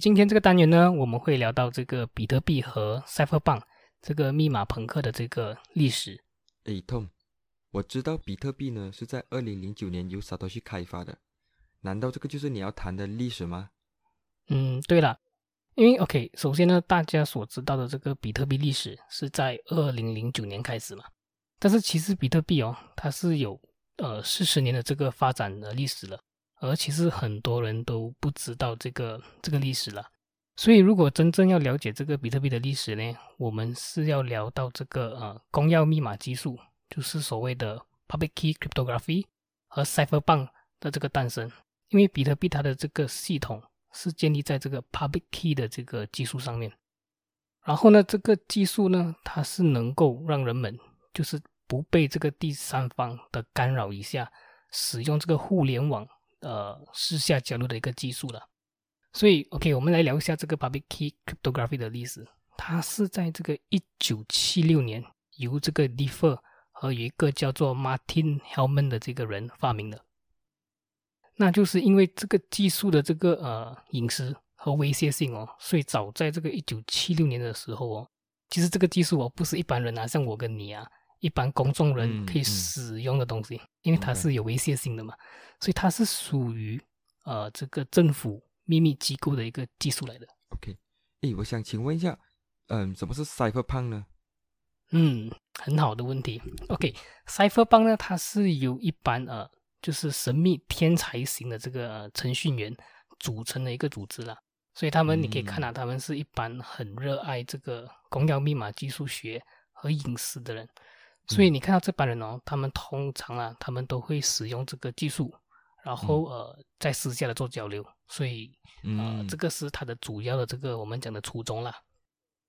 今天这个单元呢，我们会聊到这个比特币和 Cypherpunk 这个密码朋克的这个历史。哎，Tom。我知道比特币呢是在二零零九年由 Satoshi 开发的，难道这个就是你要谈的历史吗？嗯，对了，因为 OK，首先呢，大家所知道的这个比特币历史是在二零零九年开始嘛，但是其实比特币哦，它是有呃四十年的这个发展的历史了，而其实很多人都不知道这个这个历史了，所以如果真正要了解这个比特币的历史呢，我们是要聊到这个呃公钥密码技术。就是所谓的 public key cryptography 和 cipherpunk 的这个诞生，因为比特币它的这个系统是建立在这个 public key 的这个技术上面。然后呢，这个技术呢，它是能够让人们就是不被这个第三方的干扰一下，使用这个互联网呃私下交流的一个技术了。所以，OK，我们来聊一下这个 public key cryptography 的历史。它是在这个一九七六年由这个 Defer 和有一个叫做 Martin Hellman 的这个人发明的，那就是因为这个技术的这个呃隐私和威胁性哦，所以早在这个一九七六年的时候哦，其实这个技术哦不是一般人啊，像我跟你啊，一般公众人可以使用的东西，因为它是有威胁性的嘛，所以它是属于呃这个政府秘密机构的一个技术来的。OK，诶，我想请问一下，嗯，什么是 Cypherpunk 呢？嗯，很好的问题。OK，Cypherpunk 呢，它是由一般呃，就是神秘天才型的这个程序员组成的一个组织了。所以他们你可以看到，他们是一般很热爱这个公钥密码技术学和隐私的人。所以你看到这帮人哦，他们通常啊，他们都会使用这个技术，然后呃，在私下的做交流。所以呃，这个是他的主要的这个我们讲的初衷啦。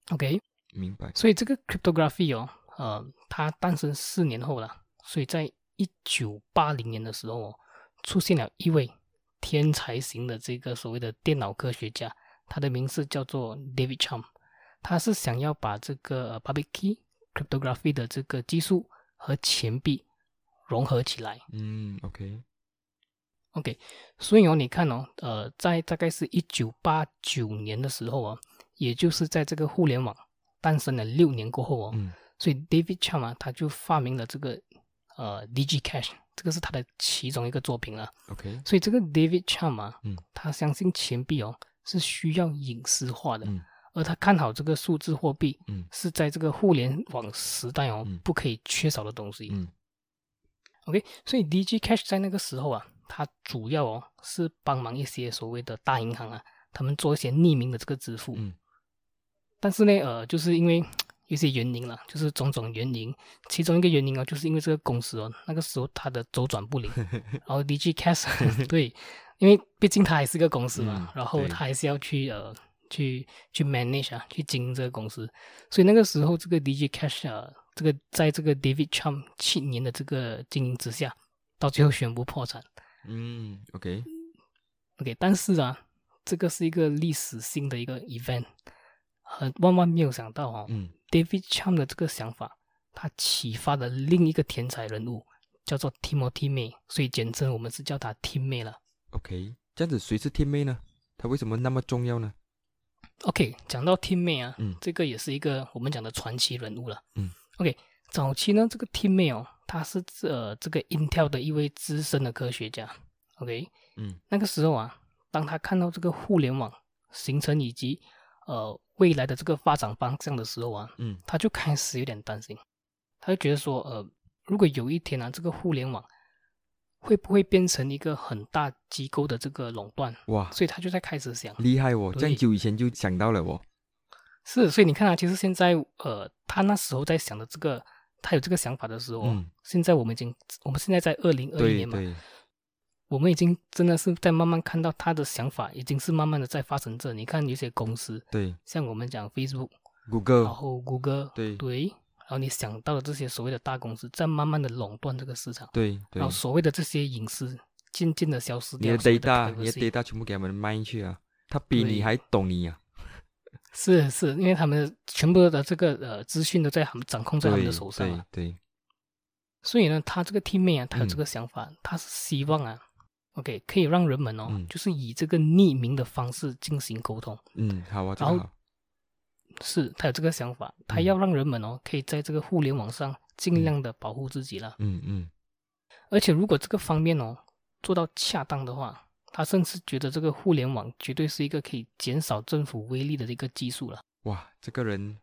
OK。明白。所以这个 cryptography 哦，呃，它诞生四年后了，所以在一九八零年的时候哦，出现了一位天才型的这个所谓的电脑科学家，他的名字叫做 David Chaum，他是想要把这个 public key cryptography 的这个技术和钱币融合起来。嗯，OK，OK，所以哦，你看哦，呃，在大概是一九八九年的时候啊，也就是在这个互联网。诞生了六年过后哦，所以 David Chaum 啊，他就发明了这个呃 DigiCash，这个是他的其中一个作品了。OK，所以这个 David Chaum 啊，他相信钱币哦是需要隐私化的，而他看好这个数字货币是在这个互联网时代哦不可以缺少的东西。OK，所以 DigiCash 在那个时候啊，它主要哦是帮忙一些所谓的大银行啊，他们做一些匿名的这个支付。但是呢，呃，就是因为 一些原因了，就是种种原因，其中一个原因啊，就是因为这个公司哦，那个时候它的周转不灵，然后 DG Cash 对，因为毕竟它还是个公司嘛，然后它还是要去呃去去 manage 啊，去经营这个公司，所以那个时候这个 DJ Cash 啊，这个在这个 David Chum 七年的这个经营之下，到最后宣布破产。嗯，OK，OK，但是啊，这个是一个历史性的一个 event。很万万没有想到哦，David Chum 的这个想法，他启发了另一个天才人物，叫做 Timothy May，所以简称我们是叫他 Tim May 了。OK，这样子谁是 Tim May 呢？他为什么那么重要呢？OK，讲到 Tim May 啊，嗯，这个也是一个我们讲的传奇人物了。嗯，OK，早期呢，这个 Tim May 哦，他是这这个 Intel 的一位资深的科学家。OK，嗯，那个时候啊，当他看到这个互联网形成以及呃，未来的这个发展方向的时候啊，嗯，他就开始有点担心，他就觉得说，呃，如果有一天啊，这个互联网会不会变成一个很大机构的这个垄断？哇！所以他就在开始想，厉害哦，这样久以前就想到了哦。是，所以你看啊，其实现在，呃，他那时候在想的这个，他有这个想法的时候，现在我们已经，我们现在在二零二一年嘛。我们已经真的是在慢慢看到他的想法，已经是慢慢的在发生着。你看有些公司，对，像我们讲 Facebook，，Google，然后谷歌，对对，然后你想到的这些所谓的大公司，在慢慢的垄断这个市场，对对然后，所谓的这些隐私渐渐的消失你的掉。所谓 data，你的 data 全部给他们卖进去啊，他比你对还懂你啊，是是，因为他们全部的这个呃资讯都在他们掌控在他们的手上啊，对对，所以呢，他这个 teammate 啊，他有这嗯个想法，他是希望啊，OK 可以让人们哦，嗯就是以这个匿名的方式进行沟通，嗯，好啊，然后是他有这个想法，他嗯。要让人们哦，可以在这个互联网上尽量的保护自己了。嗯嗯。而且如果这个方面哦做到恰当的话，他甚至觉得这个互联网绝对是一个可以减少政府威力的一个技术了。哇，这个人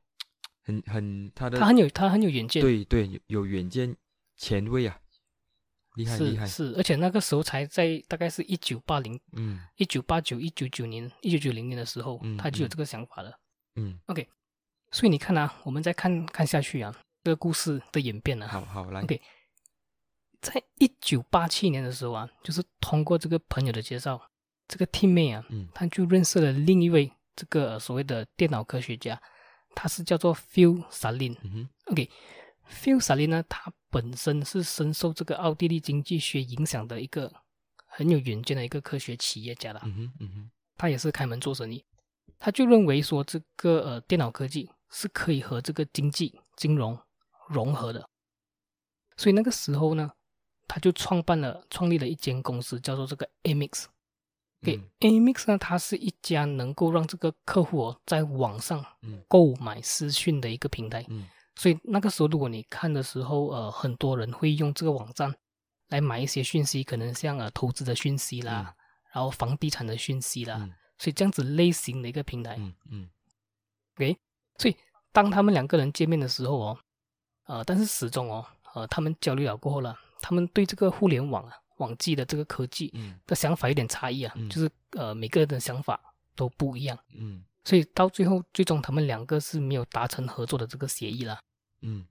很很他的他很有他很有远见，对对有有远见，前卫啊，厉害厉害，是是，而且那个时候才在大概是一九八零、嗯。一九八九、一九九年、一九九零年的时候，他就有这个想法了。嗯，所以你看啊，我们再看看下去啊，这个故事的演变啊，好好来。OK 在一九八七年的时候啊，就是通过这个朋友的介绍，这个 teammate 啊，嗯。他就认识了另一位这个呃所谓的电脑科学家，他是叫做 Phil Salin。嗯哼。OK，Phil Salin 呢，他本身是深受这个奥地利经济学影响的一个很有远见的一个科学企业家啦。嗯哼嗯哼。他也是开门做生意，他就认为说这个呃电脑科技是可以和这个经济金融融合的，所以那个时候呢，他就创办了创立了一间公司，叫做这个 Amix。给、嗯。Amix 呢，它是一家能够让这个客户哦在网上嗯。购买私讯的一个平台。嗯。所以那个时候，如果你看的时候，呃，很多人会用这个网站来买一些讯息，可能像呃投资的讯息啦，然后房地产的讯息啦，嗯所以这样子类型的一个平台。嗯嗯。OK，所以当他们两个人见面的时候哦，呃，但是始终哦，呃，他们交流了过后了，他们对这个互联网啊、网际的这个科技嗯。的想法有点差异啊，嗯。就是呃每个人的想法都不一样，嗯。所以到最后，最终他们两个是没有达成合作的这个协议啦。嗯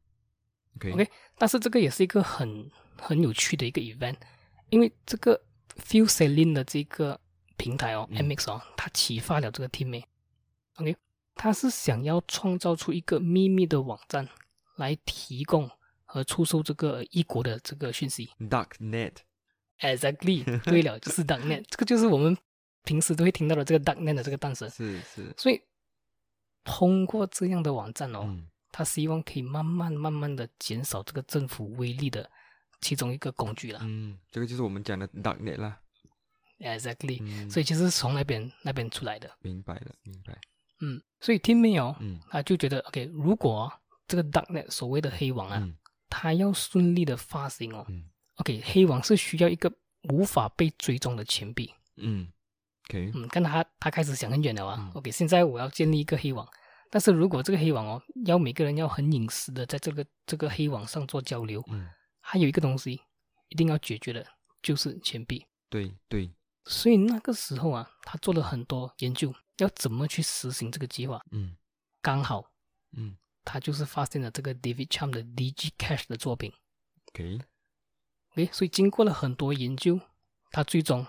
，OK。OK 但是这个也是一个很很有趣的一个 event，因为这个 Phil Selin 的这个平台哦、嗯 m x 哦，它启发了这个 teammate。OK，他是想要创造出一个秘密的网站来提供和出售这个异国的这个讯息。Dark Net，Exactly，对了，就是 Darknet，这个就是我们平时都会听到的这个 Darknet 的这个诞生。是是，所以通过这样的网站哦，嗯他希望可以慢慢慢慢的减少这个政府威力的其中一个工具啦。嗯，这个就是我们讲的 Dark Net 啦，Exactly，、嗯，所以其实是从那边那边出来的。明白了明白，嗯，所以听没有，嗯。他就觉得 OK，如果这个 Darknet 所谓的黑网啊，嗯。它要顺利的发行哦嗯，OK，黑网是需要一个无法被追踪的钱币。嗯，OK，嗯，看他他开始想很远了啊。嗯。OK，现在我要建立一个黑网，但是如果这个黑网哦，要每个人要很隐私的在这个这个黑网上做交流，嗯，还有一个东西一定要解决的，就是钱币。对对，所以那个时候啊，他做了很多研究，要怎么去实行这个计划。嗯。刚好嗯。他就是发现了这个 David Cham 的 DG Cash 的作品。，OK，OK，所以经过了很多研究，他最终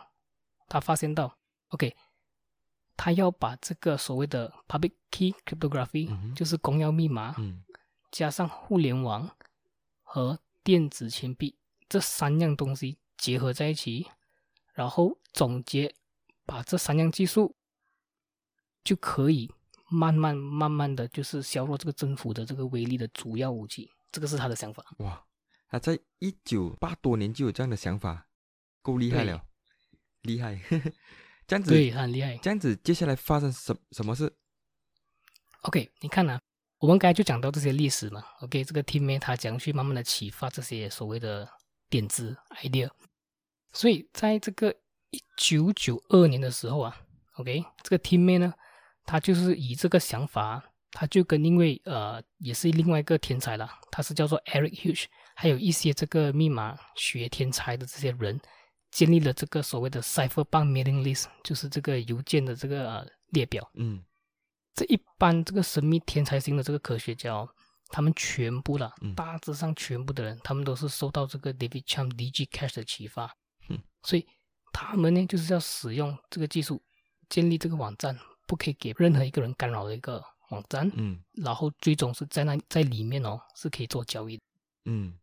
他发现到，OK，他要把这个所谓的 Public Key Cryptography，、嗯就是公钥密码，嗯。加上互联网和电子钱币这三样东西结合在一起，然后总结，把这三样技术就可以慢慢慢慢的就是削弱这个政府的这个威力的主要武器。这个是他的想法。哇，他在一九八多年就有这样的想法，够厉害了，厉害，这样子，对，他很厉害。这样子，接下来发生什什么事？OK，你看啊，我们刚才就讲到这些历史嘛。OK，这个 teammate 他讲去慢慢的启发这些所谓的点子 idea。所以在这个一九九二年的时候啊，OK，这个 teammate 呢，他就是以这个想法，他就跟另外呃也是另外一个天才了，他是叫做 Eric Huge，还有一些这个密码学天才的这些人，建立了这个所谓的 Cypherpunk mailing list，就是这个邮件的这个、呃、列表。嗯。这一般这个神秘天才型的这个科学家、哦，他们全部啦，嗯。大致上全部的人，他们都是受到这个 David Cham DG Cash 的启发，嗯，所以他们呢就是要使用这个技术，建立这个网站，不可以给任何一个人干扰的一个网站，嗯。然后最终是在那在里面哦是可以做交易的，嗯。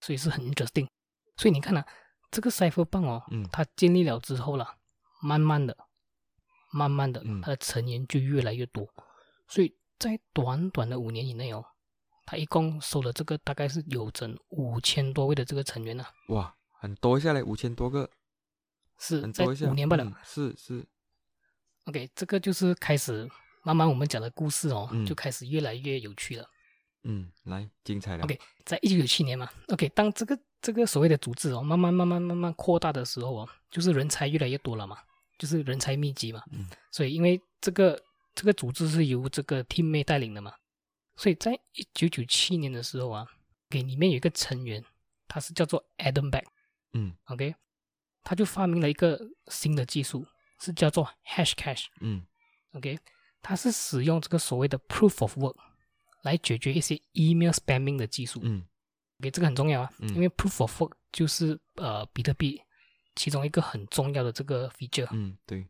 所以是很 interesting。所以你看啊，这个 Cypherpunk 哦，嗯。它建立了之后啦，慢慢的、慢慢的嗯，它的成员就越来越多，所以在短短的五年以内哦，他一共收了这个大概是有整五千多位的这个成员啊，哇，很多下来五千多个，是在很多一下，五年不了。嗯是是，OK，这个就是开始慢慢我们讲的故事哦，嗯就开始越来越有趣了。嗯，来精彩了 OK，在一九九七年嘛，OK，当这个这个所谓的组织哦，慢慢慢慢慢慢扩大的时候哦，就是人才越来越多了嘛，就是人才密集嘛，嗯所以因为这个这个组织是由这个 team 妹带领的嘛，所以在一九九七年的时候啊，给里面有一个成员，他是叫做 Adam Beck，OK，、嗯。OK？他就发明了一个新的技术，是叫做 Hash Cash。嗯。OK，它是使用这个所谓的 Proof of Work 来解决一些 email spamming 的技术。嗯。OK，这个很重要啊，嗯。因为 Proof of Work 就是呃比特币其中一个很重要的这个 feature。嗯，对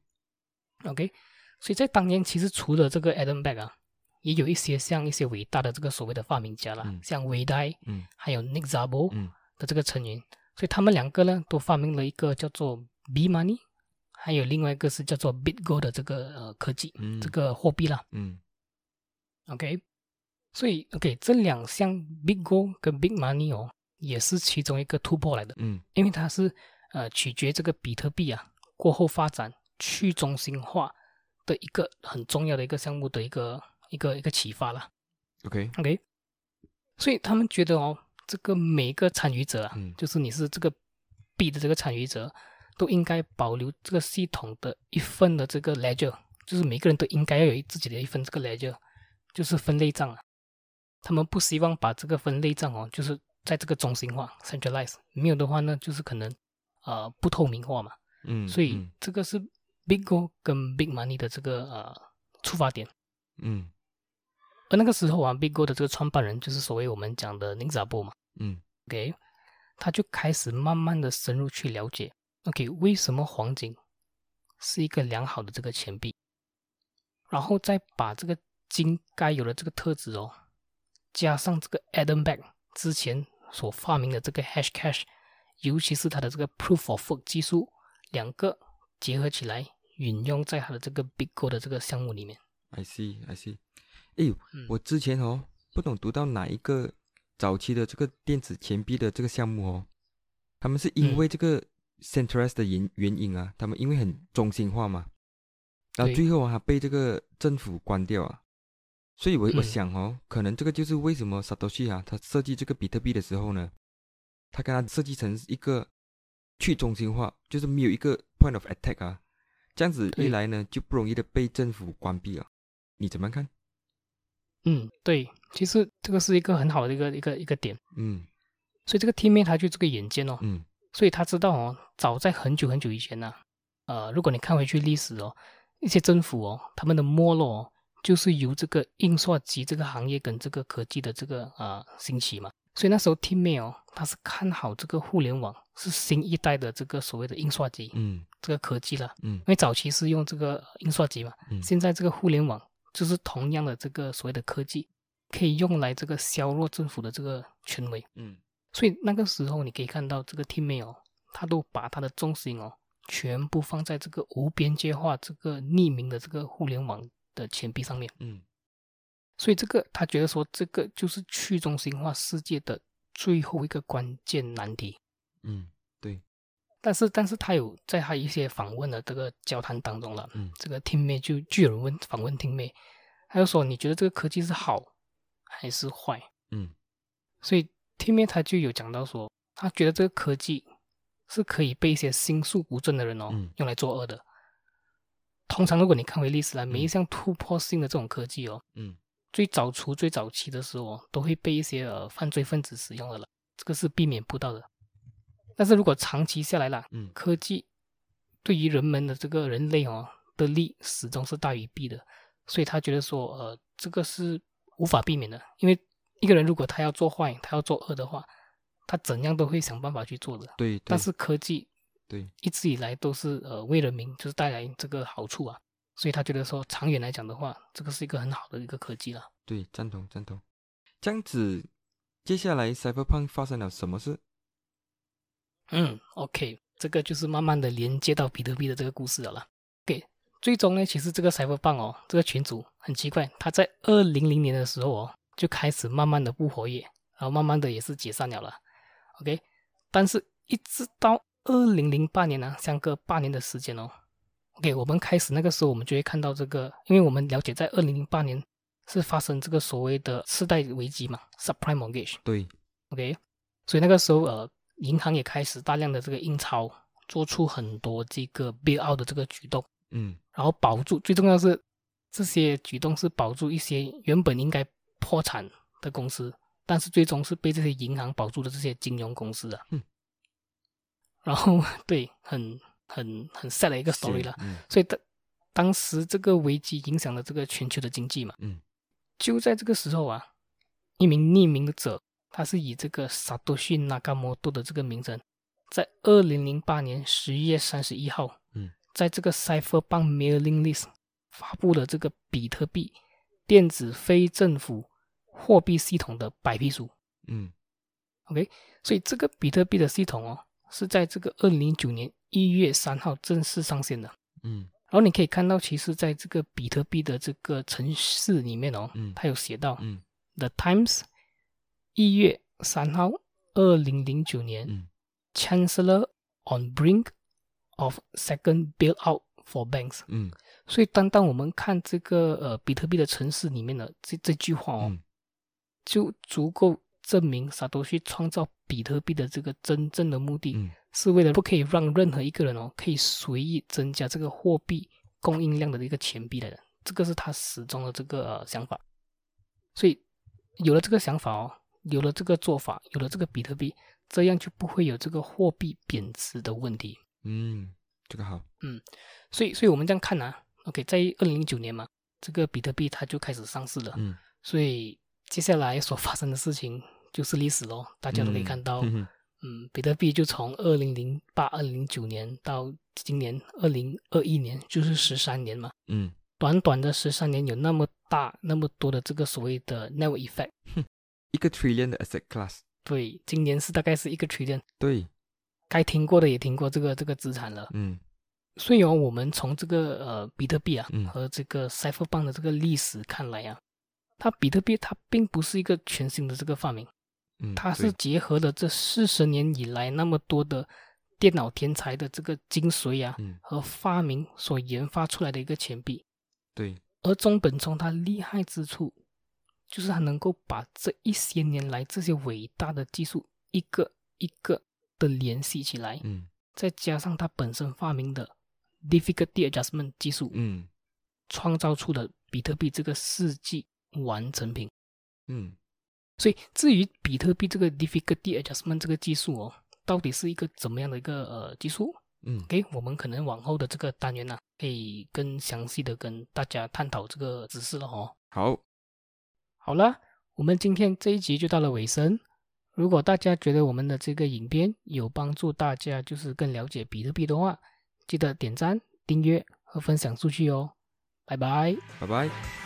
，OK，所以在当年其实除了这个 Adam Back 啊，也有一些像一些伟大的这个所谓的发明家啦，嗯。像维代嗯。还有 Nick Szabo 嗯。的这个成员，所以他们两个呢都发明了一个叫做 B Money，还有另外一个是叫做 BitGo 的这个呃科技，嗯这个货币啦。嗯 OK，所以 OK 这两项 BitGo 跟 Big Money 哦，也是其中一个突破来的，嗯因为它是呃取决这个比特币啊过后发展去中心化的一个很重要的一个项目的一个一个一个启发啦。，OK，OK，所以他们觉得哦，这个每个参与者啊，嗯就是你是这个币的这个参与者，都应该保留这个系统的一份的这个 ledger，就是每个人都应该要有自己的一份这个 ledger，就是分类账啊。他们不希望把这个分类账哦，就是在这个中心化 centralize，没有的话呢，就是可能呃不透明化嘛。嗯，所以嗯这个是 BigGo 跟 Big Money 的这个呃出发点。嗯而那个时候啊，BigGo 的这个创办人就是所谓我们讲的宁扎波嘛。嗯 OK，他就开始慢慢的深入去了解，OK，为什么黄金是一个良好的这个钱币，然后再把这个金该有的这个特质哦，加上这个 Adam Back 之前所发明的这个 Hash Cash，尤其是它的这个 Proof of Work 技术，两个结合起来，运用在它的这个 BigGo 的这个项目里面。，I see I see，哎我之前哦不懂读到哪一个早期的这个电子钱币的这个项目哦，他们是因嗯。为这个 centralized 的原原因啊，他们因为很中心化嘛，然后最后啊被这个政府关掉啊，所以我我嗯。想哦，可能这个就是为什么 Satoshi 啊他设计这个比特币的时候呢，他跟他设计成一个去中心化，就是没有一个 point of attack 啊，这样子一来呢就不容易的被政府关闭了，你怎么看？嗯，对，其实这个是一个很好的一个一个一个点，嗯所以这个 team 妹他就这个眼见哦，嗯所以他知道哦，早在很久很久以前呢、呃，如果你看回去历史哦，一些政府哦，他们的没落哦，就是由这个印刷机这个行业跟这个科技的这个啊、呃兴起嘛。所以那时候 Team 妹哦，他是看好这个互联网是新一代的这个所谓的印刷机、嗯这个科技了。嗯因为早期是用这个印刷机嘛，嗯现在这个互联网就是同样的这个所谓的科技，可以用来这个削弱政府的这个权威。嗯所以那个时候你可以看到这个 team 妹哦，他都把他的重心哦，全部放在这个无边界化、这个匿名的这个互联网的钱币上面。嗯所以这个他觉得说，这个就是去中心化世界的最后一个关键难题。嗯，对，但是，但是他有在他一些访问的这个交谈当中了，嗯这个 team 妹就就有人问访问 team 妹，他就说你觉得这个科技是好还是坏？嗯所以 team 妹他就有讲到说，他觉得这个科技是可以被一些心术不正的人哦、嗯用来作恶的。通常如果你看回历史来，每一嗯项突破性的这种科技哦，嗯最早出最早期的时候哦，都会被一些呃犯罪分子使用的了，这个是避免不到的。但是如果长期下来了，嗯科技对于人们的这个人类哦的利始终是大于弊的，所以他觉得说，呃，这个是无法避免的，因为一个人如果他要做坏，他要做恶的话，他怎样都会想办法去做的。对，对但是科技对，一直以来都是呃为人民就是带来这个好处啊，所以他觉得说长远来讲的话，这个是一个很好的一个科技了。对，赞同赞同。这样子，接下来 Cyberpunk 发生了什么事？嗯，OK，这个就是慢慢的连接到比特币的这个故事了啦。OK，最终呢，其实这个 Cyberpunk 哦，这个群组很奇怪，他在二零零年的时候哦，就开始慢慢的不活跃，然后慢慢的也是解散了了。OK，但是一直到二零零八年呢，相隔八年的时间哦。OK，我们开始那个时候，我们就会看到这个，因为我们了解在二零零八年是发生这个所谓的次贷危机嘛，subprime mortgage。对，OK，所以那个时候呃，银行也开始大量的这个印钞，做出很多这个 bail out 的这个举动，嗯然后保住，最重要是这些举动是保住一些原本应该破产的公司，但是最终是被这些银行保住的这些金融公司啊。嗯。然后对，很很很 sad 的一个 story 了。嗯所以当当时这个危机影响了这个全球的经济嘛，嗯就在这个时候啊，一名匿名者，他是以这个 Satoshi Nakamoto 的这个名称，在二零零八年十一月三十一号，嗯，在这个 Cypherpunk Mailing List 发布了这个比特币电子非政府货币系统的白皮书。嗯 OK，所以这个比特币的系统哦，是在这个二零零九年一月三号正式上线的。嗯然后你可以看到，其实在这个比特币的这个城市里面哦，嗯它有写到嗯 The Times 一月三号，二零零九年、嗯。Chancellor on brink of second bailout for banks。嗯。所以，当当我们看这个呃比特币的城市里面的这这句话哦，嗯。就足够证明萨多西创造比特币的这个真正的目的，嗯。是为了不可以让任何一个人哦可以随意增加这个货币供应量的一个钱币的人，这个是他始终的这个、呃、想法。所以有了这个想法哦，有了这个做法，有了这个比特币，这样就不会有这个货币贬值的问题。嗯，这个好。嗯所以，所以我们这样看啊，OK，在二零零九年嘛，这个比特币它就开始上市了。嗯，所以接下来所发生的事情就是历史咯，大家都可以看到，嗯嗯嗯，比特币就从二零零八、二零零九年到今年二零二一年，就是十三年嘛，嗯短短的十三年有那么大、那么多的这个所谓的 network effect。一个 trillion 的 asset class。对，今年是大概是一个 trillion，对，该听过的也听过这个这个资产了。嗯。所以哦，我们从这个呃比特币啊嗯。和这个 Cypherpunk 的这个历史看来啊，它比特币它并不是一个全新的这个发明，嗯，它是结合了这四十年以来那么多的电脑天才的这个精髓啊嗯。和发明所研发出来的一个钱币。对，而中本聪它厉害之处，就是他能够把这一些年来这些伟大的技术一个一个的联系起来，嗯再加上他本身发明的 difficulty adjustment 技术，嗯创造出了比特币这个世纪完成品。嗯所以至于比特币这个 difficulty adjustment 这个技术哦，到底是一个怎么样的一个呃技术嗯？OK，我们可能往后的这个单元呢、可以更详细的跟大家探讨这个知识了哦。好，好了，我们今天这一集就到了尾声。如果大家觉得我们的这个影片有帮助大家，就是更了解比特币的话，记得点赞、订阅和分享出去哦。拜拜。拜拜。